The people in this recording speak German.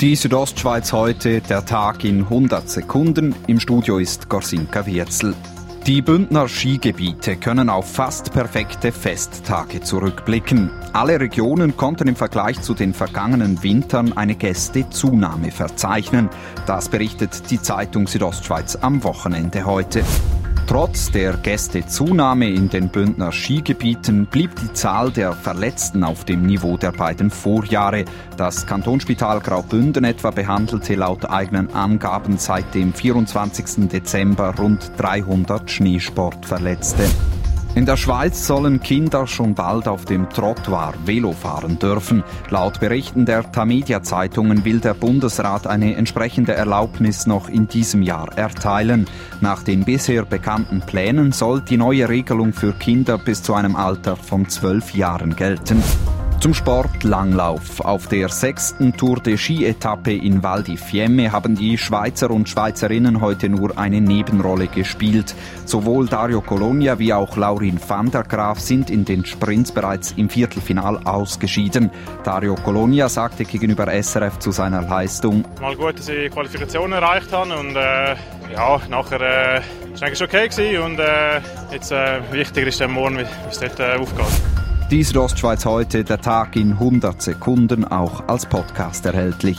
Die Südostschweiz heute, der Tag in 100 Sekunden. Im Studio ist Gorsinka Wirzel. Die Bündner Skigebiete können auf fast perfekte Festtage zurückblicken. Alle Regionen konnten im Vergleich zu den vergangenen Wintern eine Gästezunahme verzeichnen. Das berichtet die Zeitung Südostschweiz am Wochenende heute. Trotz der Gästezunahme in den Bündner Skigebieten blieb die Zahl der Verletzten auf dem Niveau der beiden Vorjahre. Das Kantonsspital Graubünden etwa behandelte laut eigenen Angaben seit dem 24. Dezember rund 300 Schneesportverletzte. In der Schweiz sollen Kinder schon bald auf dem Trottoir Velo fahren dürfen. Laut Berichten der Tamedia Zeitungen will der Bundesrat eine entsprechende Erlaubnis noch in diesem Jahr erteilen. Nach den bisher bekannten Plänen soll die neue Regelung für Kinder bis zu einem Alter von zwölf Jahren gelten. Zum Sport Langlauf. Auf der sechsten Tour de Ski-Etappe in Val di Fiemme haben die Schweizer und Schweizerinnen heute nur eine Nebenrolle gespielt. Sowohl Dario Colonia wie auch Laurin van der Graaf sind in den Sprints bereits im Viertelfinal ausgeschieden. Dario Colonia sagte gegenüber SRF zu seiner Leistung: Mal gut, dass ich Qualifikation erreicht habe und äh, ja, nachher äh, es okay gewesen und äh, jetzt äh, wichtiger ist dann morgen, wie es dort äh, aufgeht. Dies Ostschweiz heute, der Tag in 100 Sekunden, auch als Podcast erhältlich.